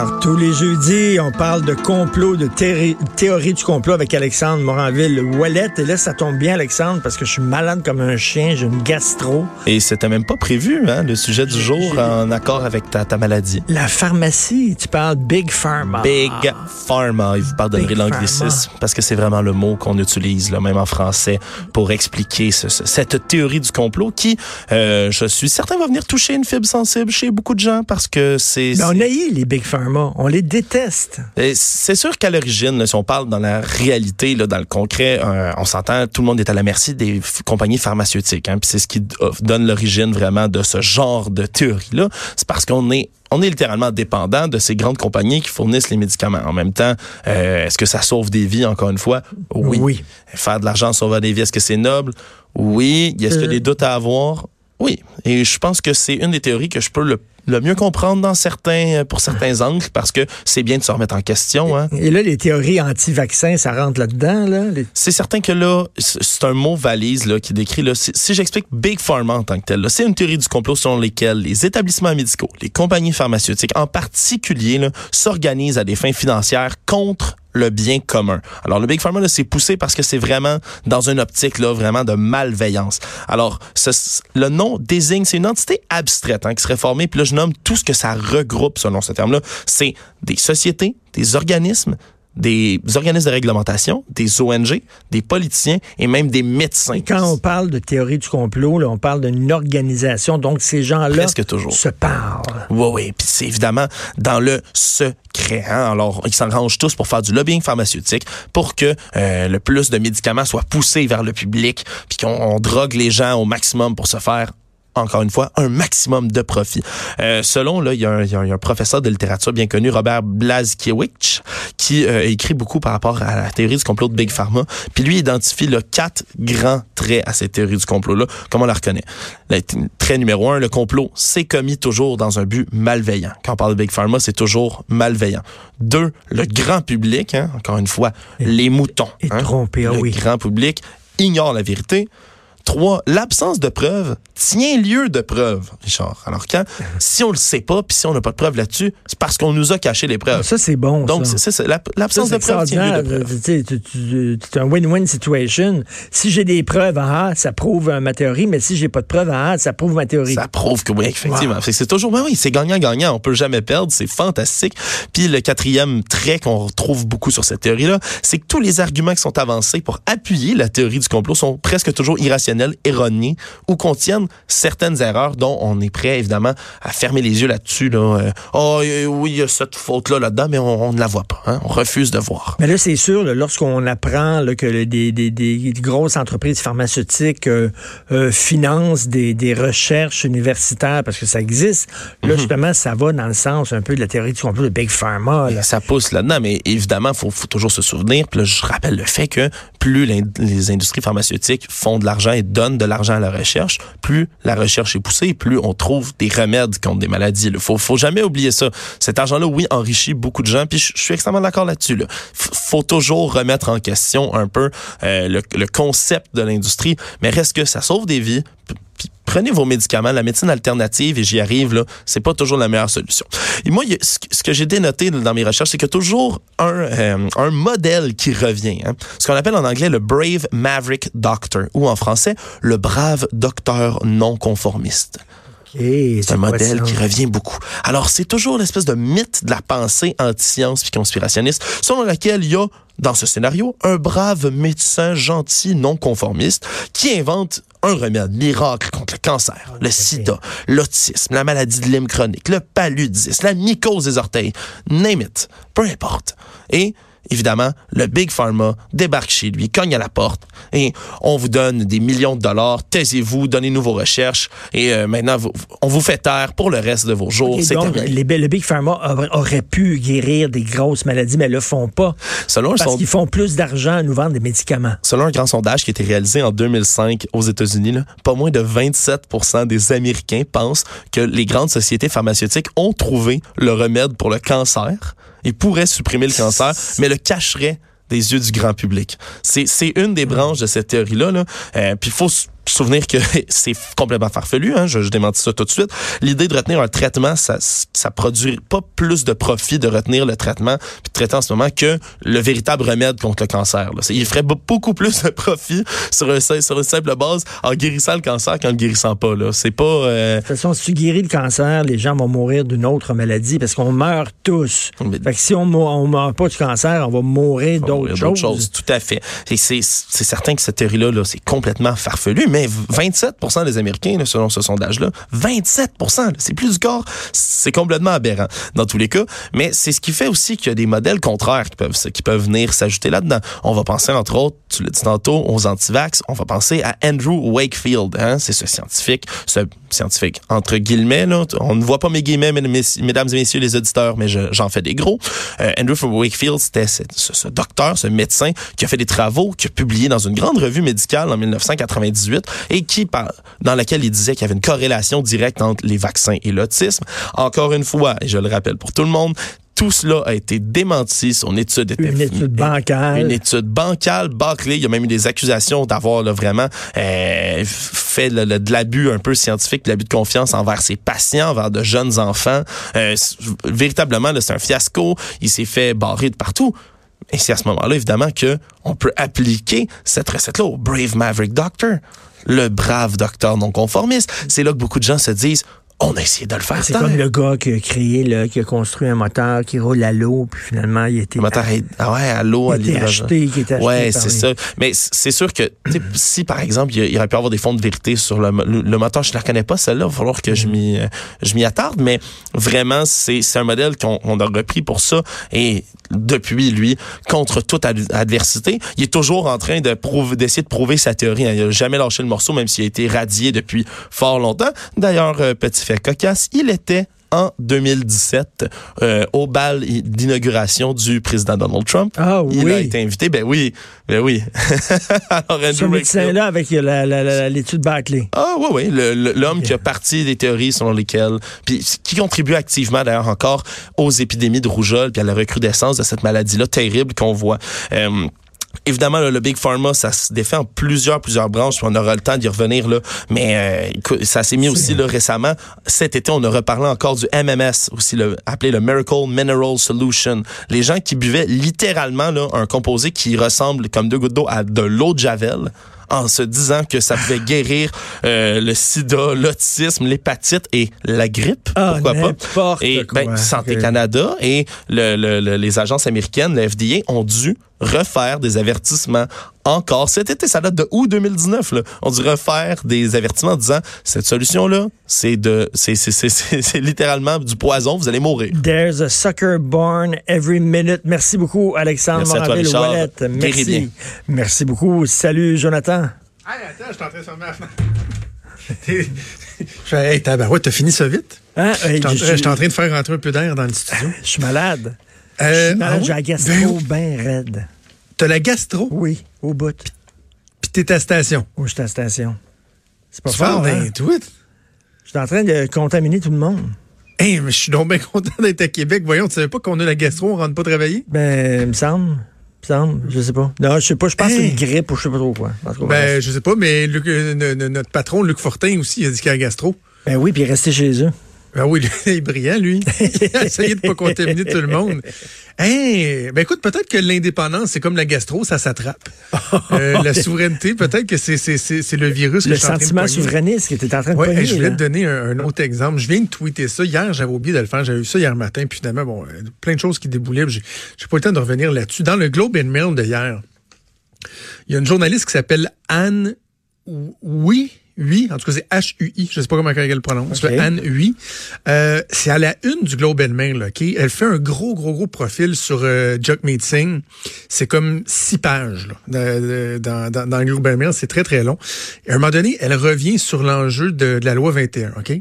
Alors, tous les jeudis, on parle de complot, de thé- théorie du complot avec Alexandre Moranville Wallet. Et là, ça tombe bien, Alexandre, parce que je suis malade comme un chien, j'ai une gastro. Et c'était même pas prévu, hein, le sujet du jour en accord avec ta, ta maladie. La pharmacie, tu parles Big Pharma. Big Pharma, et vous pardonnerez l'anglicisme, parce que c'est vraiment le mot qu'on utilise, là, même en français, pour expliquer ce- ce- cette théorie du complot qui, euh, je suis certain, va venir toucher une fibre sensible chez beaucoup de gens, parce que c'est... Ben, on c'est- haït les Big Pharma. On les déteste. Et C'est sûr qu'à l'origine, si on parle dans la réalité, là, dans le concret, euh, on s'entend, tout le monde est à la merci des compagnies pharmaceutiques. Hein, puis c'est ce qui euh, donne l'origine vraiment de ce genre de théorie-là. C'est parce qu'on est on est littéralement dépendant de ces grandes compagnies qui fournissent les médicaments. En même temps, euh, est-ce que ça sauve des vies, encore une fois? Oui. Oui. Faire de l'argent en sauvant des vies, est-ce que c'est noble? Oui. Est-ce qu'il y a Euh. des doutes à avoir? Oui. Et je pense que c'est une des théories que je peux le, le mieux comprendre dans certains, pour certains angles parce que c'est bien de se remettre en question. Hein. Et là, les théories anti-vaccins, ça rentre là-dedans, là? Les- C'est certain que là, c'est un mot valise là, qui décrit, là, si, si j'explique Big Pharma en tant que tel, c'est une théorie du complot selon lesquelles les établissements médicaux, les compagnies pharmaceutiques en particulier, s'organisent à des fins financières contre le bien commun. Alors, le Big Pharma, là, c'est poussé parce que c'est vraiment dans une optique, là, vraiment de malveillance. Alors, le nom désigne, c'est une entité abstraite, hein, qui serait formée, puis là, je nomme tout ce que ça regroupe selon ce terme-là. C'est des sociétés, des organismes, des organismes de réglementation, des ONG, des politiciens et même des médecins. Et quand on parle de théorie du complot, là, on parle d'une organisation. Donc, ces gens-là Presque toujours. se parlent. Oui, oui. Puis c'est évidemment dans le secret. Hein? Alors, ils s'arrangent tous pour faire du lobbying pharmaceutique pour que euh, le plus de médicaments soient poussés vers le public, puis qu'on on drogue les gens au maximum pour se faire encore une fois, un maximum de profit. Euh, selon, là, il y, a un- il y a professeur de littérature bien connu, Robert Blazkiewicz, qui euh, écrit beaucoup par rapport à la théorie du complot de Big Pharma. Puis lui, il identifie là, quatre grands traits à cette théorie du complot-là. Comment on la reconnaît? Le trait numéro un, le complot, c'est commis toujours dans un but malveillant. Quand on parle de Big Pharma, c'est toujours malveillant. Deux, le grand public, hein, encore une fois, les moutons. et hein, trompé, ah le oui. grand public ignore la vérité. Trois, l'absence de preuves tient lieu de preuves, Richard. Alors quand, si on le sait pas, puis si on n'a pas de preuves là-dessus, c'est parce qu'on nous a caché les preuves. Ça, c'est bon. Donc, c'est L'absence de preuves tient lieu de C'est un win-win situation. Si j'ai des preuves, ah, ça prouve euh, ma théorie, mais si j'ai pas de preuves, ah, ça prouve ma théorie. Ça prouve que oui, effectivement. Wow. C'est toujours, ben oui, c'est gagnant-gagnant. On peut jamais perdre. C'est fantastique. Puis le quatrième trait qu'on retrouve beaucoup sur cette théorie-là, c'est que tous les arguments qui sont avancés pour appuyer la théorie du complot sont presque toujours irrationnels, erronés ou contiennent certaines erreurs dont on est prêt, évidemment, à fermer les yeux là-dessus. Là. Euh, oh, euh, oui, il y a cette faute-là là-dedans, mais on, on ne la voit pas. hein. On refuse de voir. Mais là, c'est sûr, lorsqu'on apprend là, que le- des, des- des grosses entreprises pharmaceutiques euh, euh, financent des, des recherches universitaires, parce que ça existe, là, Mhm. justement, ça va dans le sens un peu de la théorie du complot de Big Pharma. là. Ça pousse là-dedans, mais évidemment, faut, faut toujours se souvenir. Puis là, je rappelle le fait que plus les industries pharmaceutiques font de l'argent et donnent de l'argent à la recherche, plus la recherche est poussée, plus on trouve des remèdes contre des maladies. Il faut, faut jamais oublier ça. Cet argent-là, oui, enrichit beaucoup de gens. Puis je, suis extrêmement d'accord là-dessus. Là. Faut toujours remettre en question un peu euh, le, concept de l'industrie, mais reste que ça sauve des vies. Prenez vos médicaments, la médecine alternative, et j'y arrive, là, c'est pas toujours la meilleure solution. Et moi, ce que- que j'ai dénoté dans mes recherches, c'est a toujours un, euh, un modèle qui revient. hein. Ce qu'on appelle en anglais le Brave Maverick Doctor, ou en français, le brave docteur non conformiste. C'est un modèle ça? qui revient beaucoup. Alors, c'est toujours l'espèce de mythe de la pensée anti-science puis conspirationniste, selon laquelle il y a, dans ce scénario, un brave médecin gentil non conformiste qui invente un remède miracle contre le cancer, le sida, l'autisme, la maladie de Lyme chronique, le paludisme, la mycose des orteils, name it, peu importe. Et évidemment, le Big Pharma débarque chez lui, cogne à la porte et on vous donne des millions de dollars, taisez-vous, donnez-nous vos recherches et euh, maintenant, on vous fait taire pour le reste de vos jours. Okay, donc, les, le Big Pharma aurait pu guérir des grosses maladies, mais elles le font pas. Selon parce qu'ils font plus d'argent à nous vendre des médicaments. Selon un grand sondage qui a été réalisé en 2005 aux États-Unis, pas moins de 27% des Américains pensent que les grandes sociétés pharmaceutiques ont trouvé le remède pour le cancer et pourraient supprimer le cancer, mais le cacheraient des yeux du grand public. C'est une des branches de cette théorie-là. Là. Euh, Puis il faut souvenir que c'est complètement farfelu, hein, je, je démentis ça tout de suite. L'idée de retenir un traitement, ça ça produit pas plus de profit de retenir le traitement puis de traiter en ce moment que le véritable remède contre le cancer. Là. Il ferait beaucoup plus de profit sur, un, sur une simple base en guérissant le cancer qu'en le guérissant pas. Là. C'est pas... Euh... De toute façon, si tu guéris le cancer, les gens vont mourir d'une autre maladie parce qu'on meurt tous. Mais... Fait que si on on meurt pas du cancer, on va mourir d'autres choses. choses. Tout à fait. Et c'est certain que cette théorie-là, -là, c'est complètement farfelu, mais 27% des Américains, selon ce sondage-là, 27% c'est plus du corps, c'est complètement aberrant dans tous les cas. Mais c'est ce qui fait aussi qu'il y a des modèles contraires qui peuvent venir s'ajouter là-dedans. On va penser, entre autres, tu l'as dit tantôt, aux antivax. On va penser à Andrew Wakefield. Hein? C'est ce scientifique, ce scientifique, entre guillemets. On ne voit pas mes guillemets, mesdames et messieurs les auditeurs, mais j'en fais des gros. Euh, Andrew Wakefield, c'était ce, ce, docteur, ce médecin qui a fait des travaux, qui a publié dans une grande revue médicale en 1998 et qui, dans laquelle il disait qu'il y avait une corrélation directe entre les vaccins et l'autisme. Encore une fois, et je le rappelle pour tout le monde, tout cela a été démenti. Son étude était une étude bancale. Une étude bancale, bâclée. Il y a même eu des accusations d'avoir vraiment euh, fait de l'abus un peu scientifique, de l'abus de confiance envers ses patients, envers de jeunes enfants. Euh, véritablement, c'est un fiasco. Il s'est fait barrer de partout. Et c'est à ce moment-là, évidemment, que on peut appliquer cette recette-là au Brave Maverick Doctor le brave docteur non conformiste. C'est là que beaucoup de gens se disent on a essayé de le faire. C'est comme le gars qui a créé, là, qui a construit un moteur qui roule à l'eau, puis finalement, il était. Le moteur ah ouais, à l'eau, à acheté, qui était acheté. Ouais, c'est ça. Mais c'est sûr que, si par exemple, il y aurait pu avoir des fonds de vérité sur le, le, moteur, je ne la connais pas, celle-là, il va falloir que je m'y, je m'y attarde, mais vraiment, c'est, c'est un modèle qu'on on a repris pour ça. Et depuis, lui, contre toute adversité. Il est toujours en train de prouver, d'essayer de prouver sa théorie. Il n'a jamais lâché le morceau, même s'il a été radié depuis fort longtemps. D'ailleurs, euh, petit fait cocasse, il était en 2017 euh, au bal d'inauguration du président Donald Trump. Ah oui. Il a été invité. Ben oui, ben oui. Alors, Ce médecin-là avec l'étude Barclay. Ah oui, oui. L'homme qui a parti des théories selon lesquelles, puis qui contribue activement d'ailleurs encore aux épidémies de rougeole puis à la recrudescence de cette maladie-là terrible qu'on voit. Euh, Évidemment, le Big Pharma, ça se défait en plusieurs, plusieurs branches. On aura le temps d'y revenir là. Mais euh, ça s'est mis aussi là, récemment. Cet été, on a reparlé encore du MMS, aussi le, appelé le Miracle Mineral Solution. Les gens qui buvaient littéralement là, un composé qui ressemble comme deux gouttes d'eau à de l'eau de javel en se disant que ça pouvait guérir euh, le sida, l'autisme, l'hépatite et la grippe. Ah, pourquoi pas? Et ben, Santé Canada et le, le, les agences américaines, le FDA, ont dû refaire des avertissements encore. Cet été, ça date de août 2019. Là. On dit refaire des avertissements en disant cette solution-là, c'est de, c'est, c'est, c'est, c'est littéralement du poison. Vous allez mourir. There's a sucker born every minute. Merci beaucoup, Alexandre Moraville Merci. Merci beaucoup. Salut, Jonathan. Hey, attends, je suis en train de fenêtre. je fais, hey, t'as fini ça vite? Hein? je suis en, train de faire rentrer un peu d'air dans le studio. Je suis malade. Euh, ah j'ai la gastro bien raide. T'as la gastro? Oui, au bout. Puis t'es à station? Oui, je suis à station. C'est pas fort, hein? tweet? Je suis en train de contaminer tout le monde. Hey, mais je suis donc bien content d'être à Québec. Voyons, tu savais pas qu'on a la gastro, on rentre pas travailler? Ben, il me semble. Me semble, je sais pas. Non, je sais pas, je pense que c'est une grippe ou je sais pas trop quoi. ben, je sais pas, mais euh, notre patron, Luc Fortin aussi, il a dit qu'il a la gastro. Ben oui, puis il est resté chez eux. Ben oui, il est brillant, lui. Il a essayé de pas contaminer tout le monde. Hey, ben écoute, peut-être que l'indépendance, c'est comme la gastro, ça s'attrape. Euh, la souveraineté, peut-être que c'est, c'est, c'est, le virus le que je suis en train de sentiment souverainiste qui était en train de ouais, Je voulais te donner un, autre exemple. Je viens de tweeter ça. Hier, j'avais oublié de le faire. J'avais vu ça hier matin. Puis finalement, bon, euh, plein de choses qui déboulaient. J'ai, j'ai pas eu le temps de revenir là-dessus. Dans le Globe and Mail de hier, il y a une journaliste qui s'appelle Anne Oui? Hui, en tout cas c'est H-U-I, je sais pas comment elle le prononce, Okay. Anne Hui. Euh, c'est à la une du Globe and Mail, OK? Elle fait un gros, gros, gros profil sur euh, Jagmeet Singh. C'est comme six pages là, dans, dans, dans le Globe and Mail, c'est très, très long. Et à un moment donné, elle revient sur l'enjeu de, de la loi 21, OK?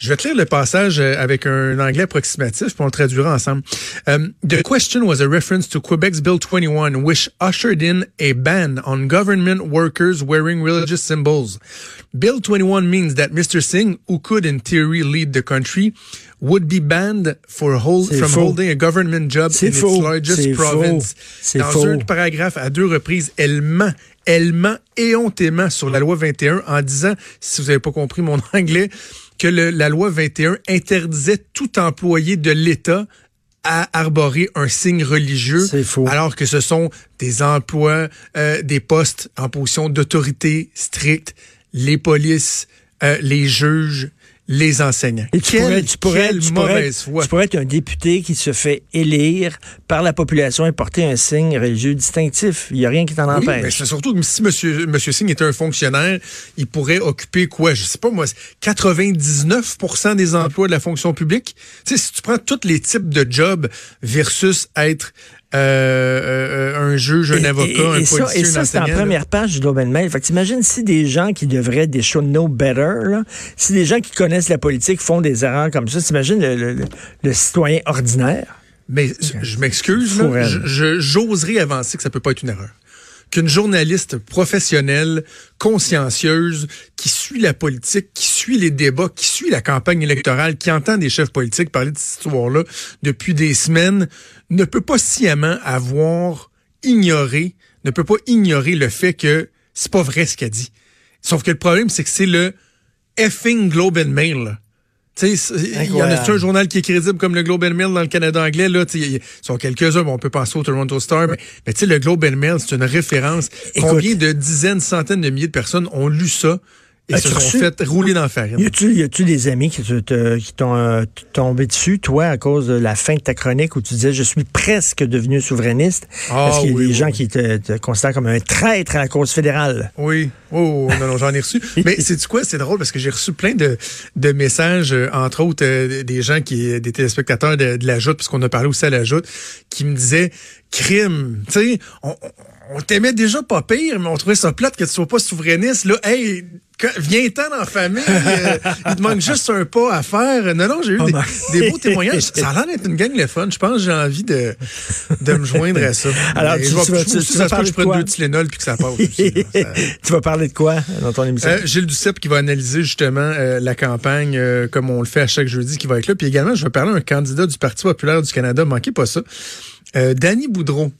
Je vais te lire le passage euh, avec un anglais approximatif, puis on le traduira ensemble. Um, the question was a reference to Quebec's Bill 21, which ushered in a ban on government workers wearing religious symbols. Bill 21 means that Mr. Singh, who could in theory lead the country, would be banned for hold, from faux. holding a government job in faux. its largest C'est province. Dans faux. un paragraphe, à deux reprises, elle ment. Elle ment éhontément sur la loi 21 en disant, si vous n'avez pas compris mon anglais, que le- la loi 21 interdisait tout employé de l'État à arborer un signe religieux, C'est faux. alors que ce sont des emplois, euh, des postes en position d'autorité stricte, les polices, euh, les juges, les enseignants. Et tu Quelle- pourrais, tu pourrais, tu pourrais- mauvaise foi. tu pourrais être un député qui se fait élire par la population et porter un signe religieux distinctif. Il n'y a rien qui t'en Oui, mais empêche. c'est surtout que si monsieur, monsieur Singh était un fonctionnaire, il pourrait occuper quoi? Je sais pas moi, 99% des emplois de la fonction publique? Tu sais, si tu prends tous les types de jobs versus être euh, euh, un juge, un Et- avocat, et, un ça, policier, et ça, c'est en première page du Globe and Mail. Fait que t'imagines si des gens qui devraient être des should know better, là, si des gens qui connaissent la politique font des erreurs comme ça, t'imagines le, le, le- le citoyen ordinaire? Mais je m'excuse, j'oserais avancer que ça peut pas être une erreur. Qu'une journaliste professionnelle, consciencieuse, qui suit la politique, qui suit les débats, qui suit la campagne électorale, qui entend des chefs politiques parler de cette histoire-là depuis des semaines, ne peut pas sciemment avoir ignoré, ne peut pas ignorer le fait que c'est pas vrai ce qu'elle dit. Sauf que le problème, c'est que c'est le effing Globe and Mail. là. Il y en a un journal qui est crédible comme le Globe and Mail dans le Canada anglais là, ils sont quelques-uns, bon, on peut penser au Toronto Star, mais, mais tu sais le Globe and Mail, c'est une référence. Écoute. Combien de dizaines, centaines de milliers de personnes ont lu ça et As-tu se sont reçu- fait rouler dans la farine. Y a-tu, y a-tu des amis qui, te- te- qui t'ont euh, tombé dessus, toi, à cause de la fin de ta chronique où tu disais je suis presque devenu souverainiste? Ah, Est-ce qu'il y a oui, des oui, gens qui te, te considèrent comme un traître à la cause fédérale? Oui, oh, non, non, j'en ai reçu. Mais c'est quoi, c'est drôle parce que j'ai reçu plein de, de messages, euh, entre autres euh, des gens qui, des téléspectateurs de, de la Joute, parce qu'on a parlé aussi à la Joute, qui me disaient crime, tu sais, on, t'aimait déjà pas pire, mais on trouvait ça plate que tu sois pas souverainiste. Là, hey, que- viens-t'en la famille, euh, il te manque juste un pas à faire. Non, non, j'ai eu Oh des, beaux témoignages. Ça a l'air d'être une gang le fun. Je pense que j'ai envie de, de me joindre à ça. Alors, tu- je vais- tu vas- je- tu- aussi, tu ça vas se peut que je parler de prenne quoi? deux Tylenol puis que ça passe aussi. là. Ça- tu vas parler de quoi dans ton émission? euh, Gilles Duceppe qui va analyser justement euh, la campagne comme on le fait à chaque jeudi qui va être là. Puis également, je vais parler à un candidat du Parti populaire du Canada. Manquez pas ça. Euh, Danny Boudreau.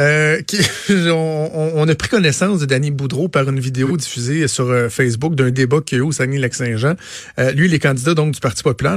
Euh, on, a pris connaissance de Danny Boudreau par une vidéo diffusée sur euh, Facebook d'un débat qu'il y a eu au Saguenay-Lac-Saint-Jean. Euh, lui, il est candidat donc du Parti populaire.